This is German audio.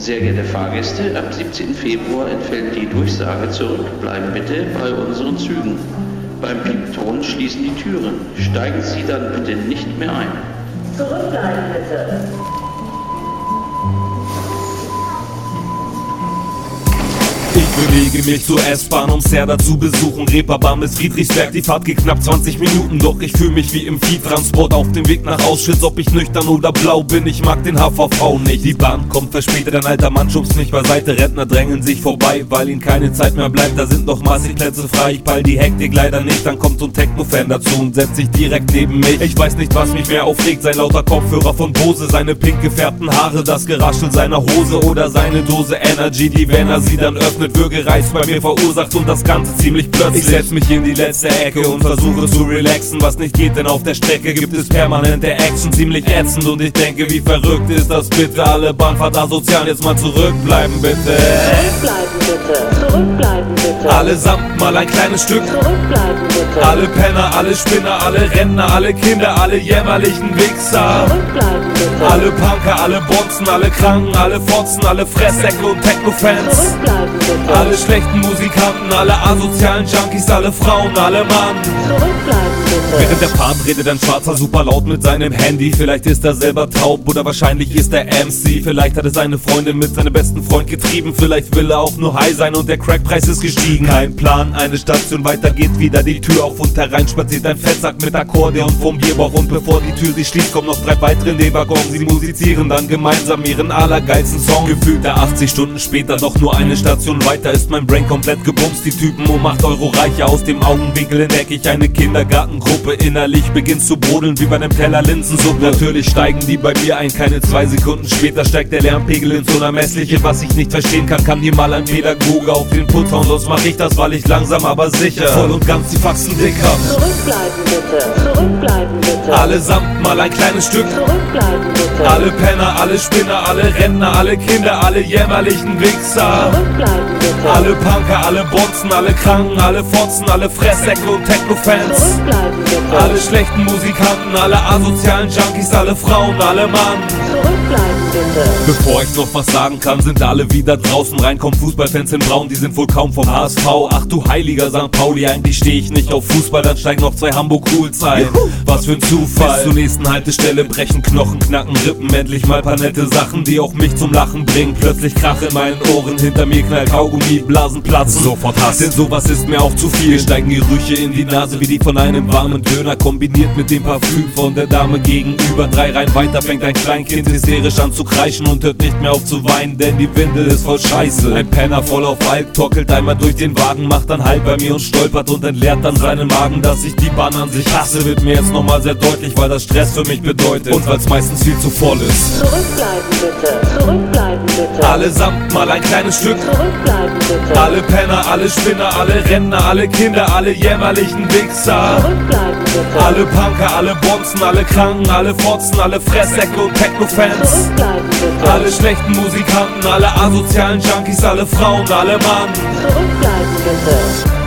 Sehr geehrte Fahrgäste, ab 17. Februar entfällt die Durchsage zurück. Bleiben bitte bei unseren Zügen. Beim Piepton schließen die Türen. Steigen Sie dann bitte nicht mehr ein. Zurückbleiben bitte. Bewege mich zur S-Bahn, um Serda zu besuchen. Reeperbahn bis Friedrichsberg, die Fahrt geht knapp 20 Minuten. Doch ich fühle mich wie im Viehtransport auf dem Weg nach Auschwitz. Ob ich nüchtern oder blau bin, ich mag den HVV nicht. Die Bahn kommt verspätet, ein alter Mann schubst mich beiseite. Rentner drängen sich vorbei, weil ihnen keine Zeit mehr bleibt. Da sind noch massig Plätze frei, ich peil die Hektik leider nicht. Dann kommt so ein Techno-Fan dazu und setzt sich direkt neben mich. Ich weiß nicht, was mich mehr aufregt, sein lauter Kopfhörer von Bose, seine pink gefärbten Haare, das Geraschel seiner Hose oder seine Dose Energy, die wenn er sie dann öffnet, Würgereiz bei mir verursacht und das Ganze ziemlich plötzlich. Ich setz mich in die letzte Ecke und versuche zu relaxen, was nicht geht, denn auf der Strecke gibt es permanente Action, ziemlich ätzend und ich denke, wie verrückt ist das bitte, alle Bahnfahrt asozial, jetzt mal zurückbleiben bitte. Zurückbleiben bitte. Zurückbleiben bitte. Allesamt mal ein kleines Stück. Zurückbleiben bitte. Alle Penner, alle Spinner, alle Rentner, alle Kinder, alle jämmerlichen Wichser. Zurückbleiben bitte. Alle Punker, alle Bonzen, alle Kranken, alle Fotzen, alle Fresssäcke und Techno-Fans. Zurückbleiben bitte. Alle schlechten Musikanten, alle asozialen Junkies, alle Frauen, alle Mann. Zurückbleiben. Während der Fahrt redet ein Schwarzer super laut mit seinem Handy. Vielleicht ist er selber taub oder wahrscheinlich ist er MC. Vielleicht hat er seine Freundin mit seinem besten Freund getrieben. Vielleicht will er auch nur high sein und der Crackpreis ist gestiegen. Kein Plan, eine Station weiter geht wieder die Tür auf und herein spaziert ein Fettsack mit Akkordeon vom Bierbauch. Und bevor die Tür sich schließt, kommen noch drei weitere in den Waggon. Sie musizieren dann gemeinsam ihren allergeilsten Song. Gefühlte 80 Stunden später, doch nur eine Station weiter ist mein Brain komplett gebumst. Die Typen um 8 Euro reicher aus dem Augenwinkel entdecke ich eine Kindergartengruppe. Innerlich beginnt zu brodeln wie bei einem Teller Linsensuppe. Natürlich steigen die bei mir ein, keine zwei Sekunden später steigt der Lärmpegel ins Unermessliche. Was ich nicht verstehen kann, kann dir mal ein Pädagoge auf den Put hauen. Sonst mach ich das, weil ich langsam aber sicher voll und ganz die Faxen dick hab. Zurückbleiben bitte. Zurückbleiben bitte. Allesamt mal ein kleines Stück. Zurückbleiben bitte. Alle Penner, alle Spinner, alle Rentner, alle Kinder, alle jämmerlichen Wichser. Zurückbleiben bitte. Alle Punker, alle Bonzen, alle Kranken, alle Fotzen, alle Fresssäcke und Techno-Fans. Zurückbleiben. Alle schlechten Musikanten, alle asozialen Junkies, alle Frauen, alle Mann. Zurückbleiben bitte. Bevor ich noch was sagen kann, sind alle wieder draußen. Reinkommen Fußballfans in Braun, die sind wohl kaum vom HSV. Ach du heiliger St. Pauli, eigentlich stehe ich nicht auf Fußball, dann steigen noch zwei Hamburg Cools ein. Was für ein Zufall. Bis zur nächsten Haltestelle brechen Knochen, knacken Rippen, endlich mal paar nette Sachen, die auch mich zum Lachen bringen. Plötzlich Krach in meinen Ohren, hinter mir knallt Kaugummi, Blasen platzen. Sofort Hass, denn sowas ist mir auch zu viel. Steigen Gerüche in die Nase wie die von einem warmen Döner, kombiniert mit dem Parfüm von der Dame gegenüber. Drei Reihen weiter fängt ein Kleinkind hysterisch an zu kreischen und hört nicht mehr auf zu weinen, denn die Windel ist voll Scheiße. Ein Penner voll auf Alk torkelt einmal durch den Wagen, macht dann Halt bei mir und stolpert und entleert dann seinen Magen. Dass ich die Bahn an sich hasse, wird mir jetzt nochmal sehr deutlich, weil das Stress für mich bedeutet und weil's meistens viel zu voll ist. Zurückbleiben bitte. Zurückbleiben bitte. Allesamt mal ein kleines Stück. Zurückbleiben bitte. Alle Penner, alle Spinner, alle Rentner, alle Kinder, alle jämmerlichen Wichser. Zurückbleiben bitte. Alle Punker, alle Bonzen, alle Kranken, alle Fotzen, alle Fresssäcke und Techno-Fans. Zurückbleiben bitte. Alle schlechten Musikanten, alle asozialen Junkies, alle Frauen, alle Mann. Zurückbleiben bitte.